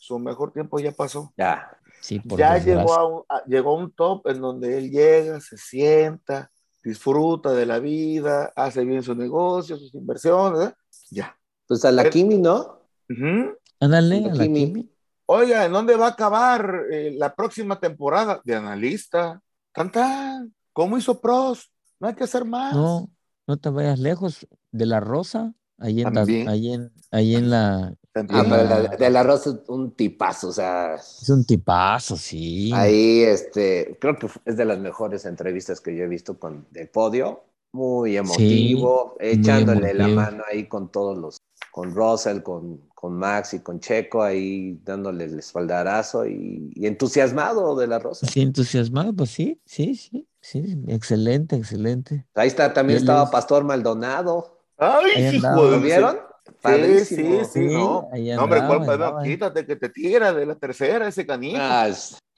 su mejor tiempo ya pasó. Ya. Sí, por ya llegó a, un, a- llegó a un top en donde él llega, se sienta, disfruta de la vida, hace bien su negocio, sus inversiones, ¿eh? ya. Pues a la Kimi, ¿no? Ujú. Ándale, a la Kimi. Kimi. Oiga, ¿en dónde va a acabar eh, la próxima temporada? De analista. Tan, tan. ¿Cómo hizo Prost? No hay que hacer más. No, no te vayas lejos de la Rosa, ahí en, También. ahí en, ahí en la, También. Ah, de la Rosa es un tipazo, o sea, es un tipazo, sí. ahí este, creo que es de las mejores entrevistas que yo he visto con de podio, muy emotivo, echándole la emotivo. mano ahí con todos los, con Russell, con, con Max y con Checo, ahí dándole el espaldarazo y, y entusiasmado de la Rosa. Sí, entusiasmado, pues sí, sí, sí, sí, excelente, excelente. Ahí está, también Él estaba es- Pastor Maldonado, Ay, hijo. Sí, sí, sí, no. No, hombre, ¿eh? Quítate que te tira de la tercera ese canijo. Ah,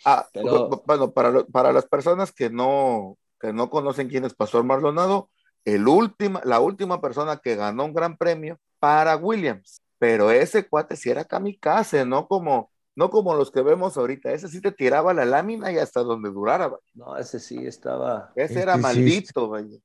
Ah, pero- bueno, para, lo- para las personas que no, que no conocen quién es Pastor Maldonado, el última, la última persona que ganó un gran premio para Williams. Pero ese cuate sí era kamikaze, no como, no como los que vemos ahorita. Ese sí te tiraba la lámina y hasta donde durara. vaya. no, ese sí estaba Ese Este era maldito. vaya.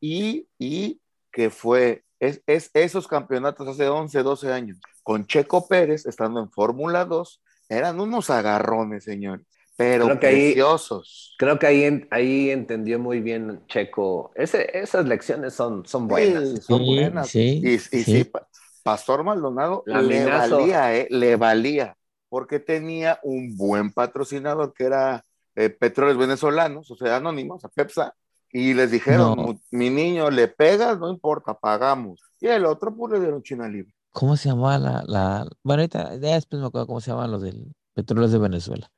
Y, y que fue es, es esos campeonatos hace 11, 12 años con Checo Pérez estando en Fórmula 2 eran unos agarrones, señores, pero Creo que ahí- preciosos. Creo que ahí, ahí entendió muy bien Checo. Ese, esas lecciones son, son buenas. Sí, son Sí, buenas. sí, y, y sí, sí. Pa- Pastor Maldonado le valía, eh, le valía, porque tenía un buen patrocinador que era eh, Petróleos Venezolanos, o sea, anónimos, a Pepsa, y les dijeron, No. mi niño, le pegas, no importa, pagamos. Y el otro, pues le dieron China libre. ¿Cómo se llamaba la, la, bueno, ahorita, ya después me acuerdo cómo se llamaban los del Petróleos de Venezuela.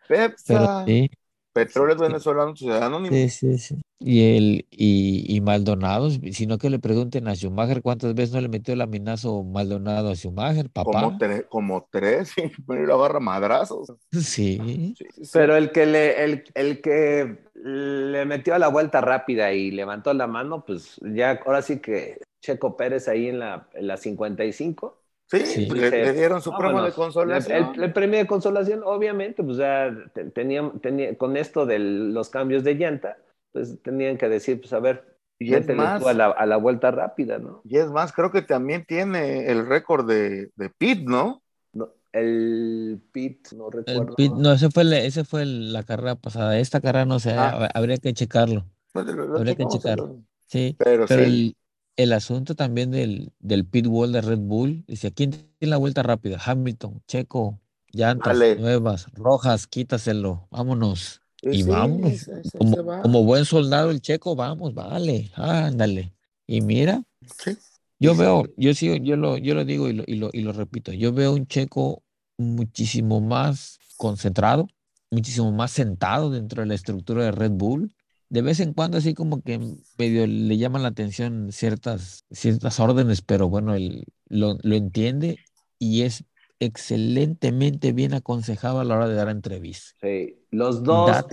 Pero Pepsa, sí, Petróleos sí. Venezolanos, Ciudad Anónimo. sí, sí, sí. Y el, y, y Maldonado, sino que le pregunten a Schumacher cuántas veces no le metió el laminazo Maldonado a Schumacher, Como, papá. tre- como tres, y poner la barra madrazos. Sí, Sí, sí, sí. Pero el que le, el, el que le metió a la vuelta rápida y levantó la mano, pues ya ahora sí que Checo Pérez ahí en la, en la 55. Sí, Sí. le, le dieron su premio de consolación. El, el premio de consolación, obviamente, pues ya te- tenían, tenía, con esto de los cambios de llanta, pues tenían que decir, pues a ver, y es más, tú a la, a la vuelta rápida, ¿no? y es más, creo que también tiene el récord de, de Pit, ¿no? No, El Pit, no el recuerdo. pit- no, ese fue, el- ese fue el- la carrera pasada. Esta carrera no sé, Ah. habría que checarlo. Pues, lo- lo Habría que checamos, checar. lo- Sí, Pero, pero sí, el, el asunto también del, del pit wall de Red Bull, dice, ¿quién tiene la vuelta rápida? Hamilton, Checo, llantas Dale. nuevas, rojas, quítaselo, vámonos. Y sí, vámonos, se- se- se como, va. como buen soldado el Checo, vamos, vale, ándale. Y mira, Sí. yo veo, yo sí, yo lo, yo lo digo y lo, y lo, y lo repito, yo veo un Checo muchísimo más concentrado, muchísimo más sentado dentro de la estructura de Red Bull. De vez en cuando así como que medio le llaman la atención ciertas, ciertas órdenes, pero bueno, él lo, lo entiende y es excelentemente bien aconsejado a la hora de dar entrevistas. Sí, los dos,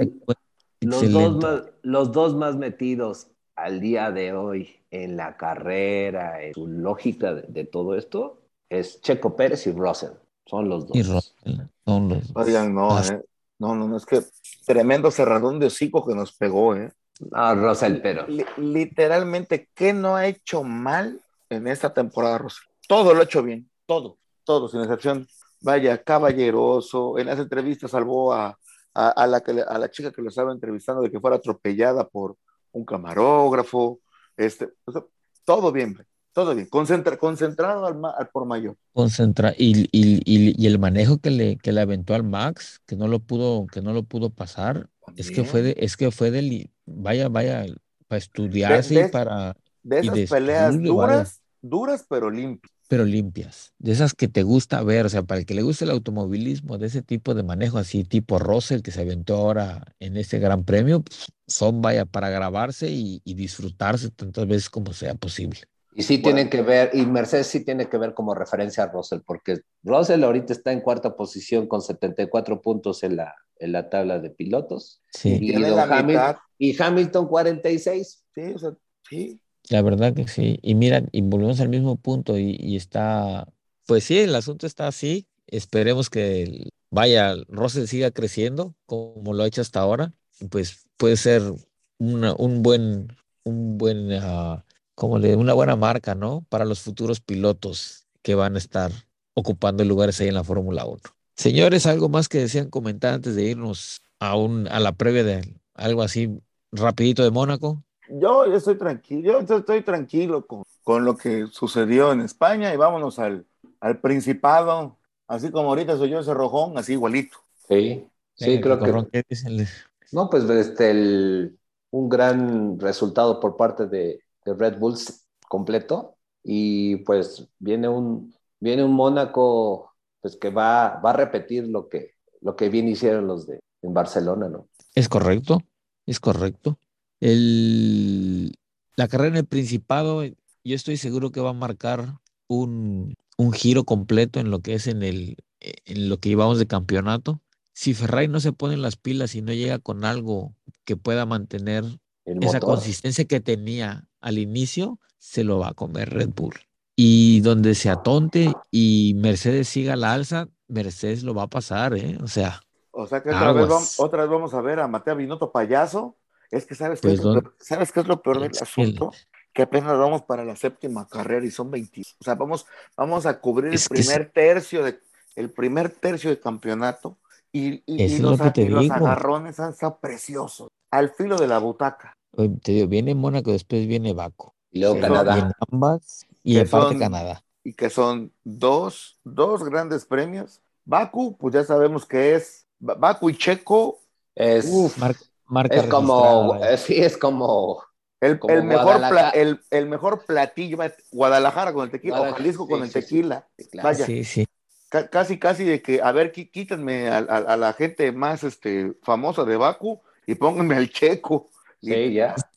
los dos, más, los dos más metidos al día de hoy en la carrera, en su lógica de, de todo esto, es Checo Pérez y Russell. Son los dos. Y Russell, son los dos. Oigan, no, eh. No, no, no, es que tremendo cerradón de hocico que nos pegó, ¿eh? Ah, Russell, pero. Li- literalmente, ¿qué no ha hecho mal en esta temporada, Rosa? Todo lo ha hecho bien, todo, todo, sin excepción. Vaya, caballeroso, en las entrevistas salvó a, a, a la, que a la chica que lo estaba entrevistando de que fuera atropellada por un camarógrafo, este, o sea, todo bien, todo bien, Concentra- concentrado al, al por mayor. concentra y, y, y, y el manejo que le, que le aventó al Max, que no lo pudo, que no lo pudo pasar, es que fue de, es que fue del, vaya, vaya, para estudiarse de- y para, De y esas peleas vaya. duras, duras pero limpias. Pero limpias, de esas que te gusta ver, o sea, para el que le guste el automovilismo, de ese tipo de manejo así, tipo Russell, que se aventó ahora en este gran premio, pues, son vaya para grabarse y, y disfrutarse tantas veces como sea posible. Y sí tienen que ver, y Mercedes sí tiene que ver como referencia a Russell, porque Russell ahorita está en cuarta posición con 74 puntos en la, en la tabla de pilotos. Sí, Y, Tiene Don la Hamil- mitad. y Hamilton 46. Sí, o sea, sí. La verdad que sí. Y mira, y volvemos al mismo punto y, está, pues sí, el asunto está así. Esperemos que vaya, Russell siga creciendo como lo ha hecho hasta ahora. Pues puede ser una- un buen, un buen, ah, como le, una buena marca, ¿no? Para los futuros pilotos que van a estar ocupando lugares ahí en la Fórmula 1. Señores, ¿algo más que desean comentar antes de irnos a, un, a la previa de algo así rapidito de Mónaco? Yo, yo estoy tranquilo, yo estoy, tranquilo con, con lo que sucedió en España y vámonos al, al Principado, así como ahorita soy yo ese rojón, así igualito. Sí, sí, Venga, creo que. No, pues este, el- un gran resultado por parte de, de Red Bulls completo. Y pues viene un, viene un Mónaco pues que va, va a repetir lo que, lo que bien hicieron los de en Barcelona, ¿no? Es correcto, es correcto. El, la carrera en el Principado, yo estoy seguro que va a marcar un, un giro completo en lo que es en el, en lo que llevamos de campeonato. Si Ferrari no se pone en las pilas y no llega con algo que pueda mantener esa consistencia que tenía al inicio, se lo va a comer Red Bull. Y donde se atonte y Mercedes siga la alza, Mercedes lo va a pasar, ¿eh? O sea, O sea que otra vez, vamos, otra vez vamos a ver a Mateo Binotto payaso. Es que sabes, qué Pues, es, lo don- peor? ¿sabes qué es lo peor del asunto? Que apenas vamos para la séptima carrera y son 20. O sea, vamos, vamos a cubrir Es el es- primer tercio de el primer tercio de campeonato y, y- los, lo que te y los digo. agarrones han estado preciosos. Al filo de la butaca. te digo, viene Mónaco, después viene Baco. Y luego Sí, Y en Canadá. ambas, y aparte son- Canadá. y que son dos, dos grandes premios. Baku, pues ya sabemos que es Ba- Baku y Checo, Es, Uf, Mar- marca es como, eh, sí, es como, el, Como el mejor, pla- el, el mejor platillo, Guadalajara con el tequila, o Jalisco con sí, el sí, sí. tequila. Sí, claro. Vaya. Sí, sí. Ca- casi, casi de que, a ver, quítenme a, a- a la gente más este, famosa de Baku y pónganme al Checo. Y, Sí, ya.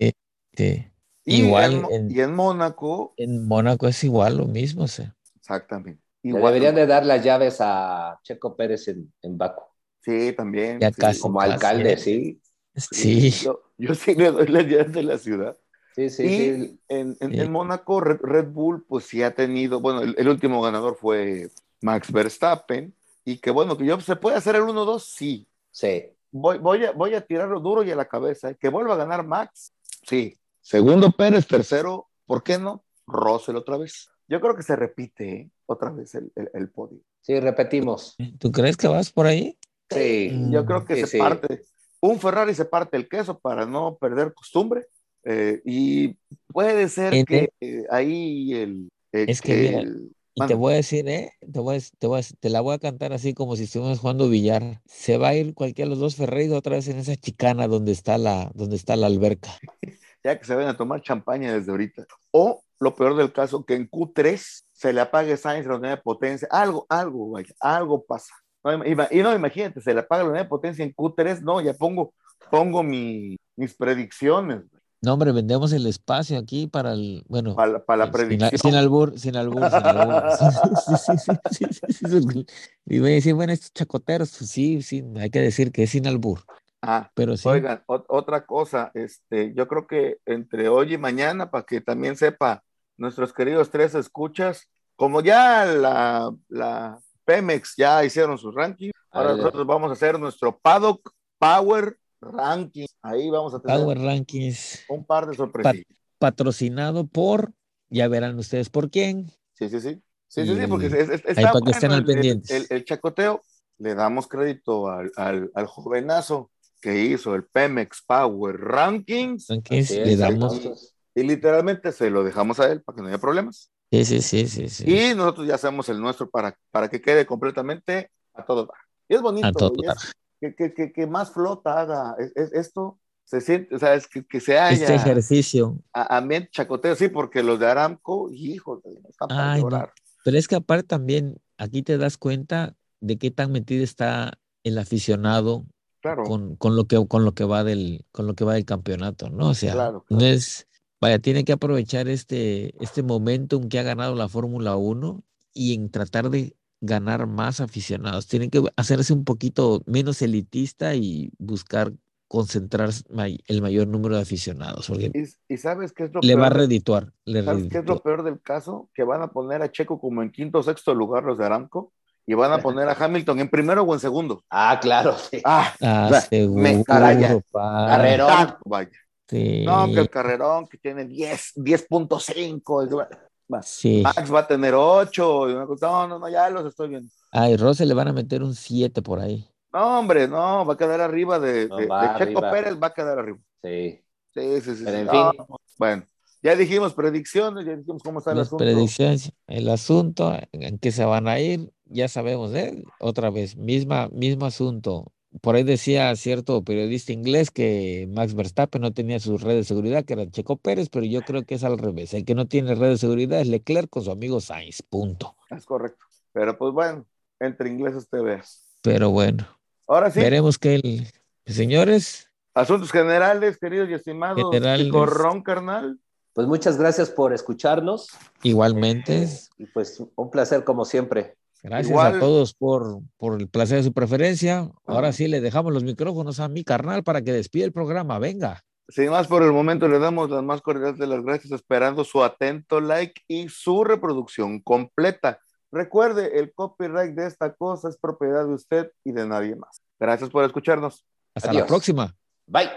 sí. y Igual en, y en Mónaco, En Mónaco es igual lo mismo, o sea. exactamente. Igual, deberían de dar las llaves a Checo Pérez en, en Baku. Sí, también. Ya sí. casi. Como Casi, alcalde, ¿eh? sí. Sí, Yo, yo sí le doy las llaves de la ciudad. Sí, sí, y sí. en, en, Sí. en Mónaco, Red, Red Bull, pues sí ha tenido, bueno, el, el último ganador fue Max Verstappen, y que bueno, que yo se puede hacer el 1-2, sí. Sí. Voy, voy, a, voy a tirarlo duro y a la cabeza, ¿eh? que vuelva a ganar Max, sí. Segundo Pérez, tercero, ¿por qué no? Russell otra vez. Yo creo que se repite ¿eh? otra vez el, el, el podio. Sí, repetimos. ¿tú crees que vas por ahí? Sí. Mm, Yo creo que Sí, se sí. parte, un Ferrari se parte el queso para no perder costumbre. eh, y puede ser que eh, ahí el. eh, Es que mira, el- Y te voy a decir, ¿eh? Te voy a, te voy a- te la voy a cantar así como si estuviéramos jugando billar. Se va a ir cualquiera de los dos Ferrari otra vez en esa chicana donde está la, donde está la alberca. ya que se vayan a tomar champaña desde ahorita. O lo peor del caso, que en Q3 se le apague Sainz la potencia. Algo, algo, vaya, algo pasa. No, y no, imagínate, se le apaga la unidad de potencia en Q3, no, ya pongo, pongo mi- mis predicciones No, hombre, vendemos el espacio aquí para el, bueno, para, la- para predicción. sin albur, sin albur, sin albur. Sí, sí, sí. Y voy a decir, bueno, estos chacoteros, pues sí, sí, hay que decir que es sin albur, Ah, pero sí. Oigan, ot- otra cosa, este, yo creo que entre hoy y mañana, para que también sepa nuestros queridos tres escuchas, como ya la, la Pemex ya hicieron sus rankings, ahora Ah, nosotros vamos a hacer nuestro Paddock Power Ranking. Ahí vamos a tener Power Rankings un par de sorpresas. patrocinado por, ya verán ustedes por quién. Sí, sí, sí. Sí, sí, sí, porque es- está para que estén al el- el- pendientes. el- el chacoteo. Le damos crédito al, al, al jovenazo que hizo el Pemex Power Rankings. Rankings, le damos. Y literalmente se lo dejamos a él para que no haya problemas. Sí, sí, sí, sí, sí. Y nosotros ya hacemos el nuestro para, para que quede completamente a todo dar. Y es bonito. A todo y es- dar. que, que, que, que más flota haga es- es- esto. Se siente, o sea, es que, que se haya Este ejercicio. a- ambiente chacoteo, sí, porque los de Aramco, hijo, están para Ay, no. llorar. Pero es que aparte también aquí te das cuenta de qué tan metido está el aficionado Claro. con, con lo que con lo que va del con lo que va del campeonato, ¿no? O sea, Claro, no es vaya, tiene que aprovechar este este momentum que ha ganado la Fórmula 1 y en tratar de ganar más aficionados. Tiene que hacerse un poquito menos elitista y buscar concentrar may- el mayor número de aficionados, porque ¿Y, y sabes qué es lo le va a peor? redituar, le ¿Sabes qué es lo peor del caso? Que van a poner a Checo como en quinto o sexto lugar los de Aramco y van a poner a Hamilton en primero o en segundo. Ah, claro, sí. Ah, Ah, o sea, seguro, me caralla. pa. Carrero. tac, vaya. No, que el carrerón que tiene 10, 10.5. y va- va. sí. Max va a tener 8. y una cosa- No, no, no, ya los estoy viendo. Ay, Rose le van a meter un 7 por ahí. No, hombre, no, va a quedar arriba de, No, de- va de Checo arriba. Pérez, va a quedar arriba. Sí. Sí, sí, sí. Pero sí. en No, fin. Bueno, ya dijimos predicciones, ya dijimos cómo está el Las asunto. predicciones, el asunto, en en qué se van a ir, ya sabemos, ¿eh? Otra vez, misma, mismo asunto. Por ahí decía cierto periodista inglés que Max Verstappen no tenía su red de seguridad, que era Checo Pérez, pero yo creo que es al revés. El que no tiene red de seguridad es Leclerc con su amigo Sainz, punto. Es correcto. Pero pues bueno, entre ingleses te veas. Pero bueno, Ahora sí, veremos que el... Señores, asuntos generales, queridos y estimados. Generales. Corrón, carnal. Pues muchas gracias por escucharnos. igualmente, Eh, y pues un placer como siempre. Gracias igual- a todos por, por el placer de su preferencia. Ahora Ah. sí le dejamos los micrófonos a mi carnal para que despide el programa. Venga. Sin más por el momento, le damos las más cordiales de las gracias, esperando su atento like y su reproducción completa. Recuerde, el copyright de esta cosa es propiedad de usted y de nadie más. Gracias por escucharnos. Hasta la próxima. Bye.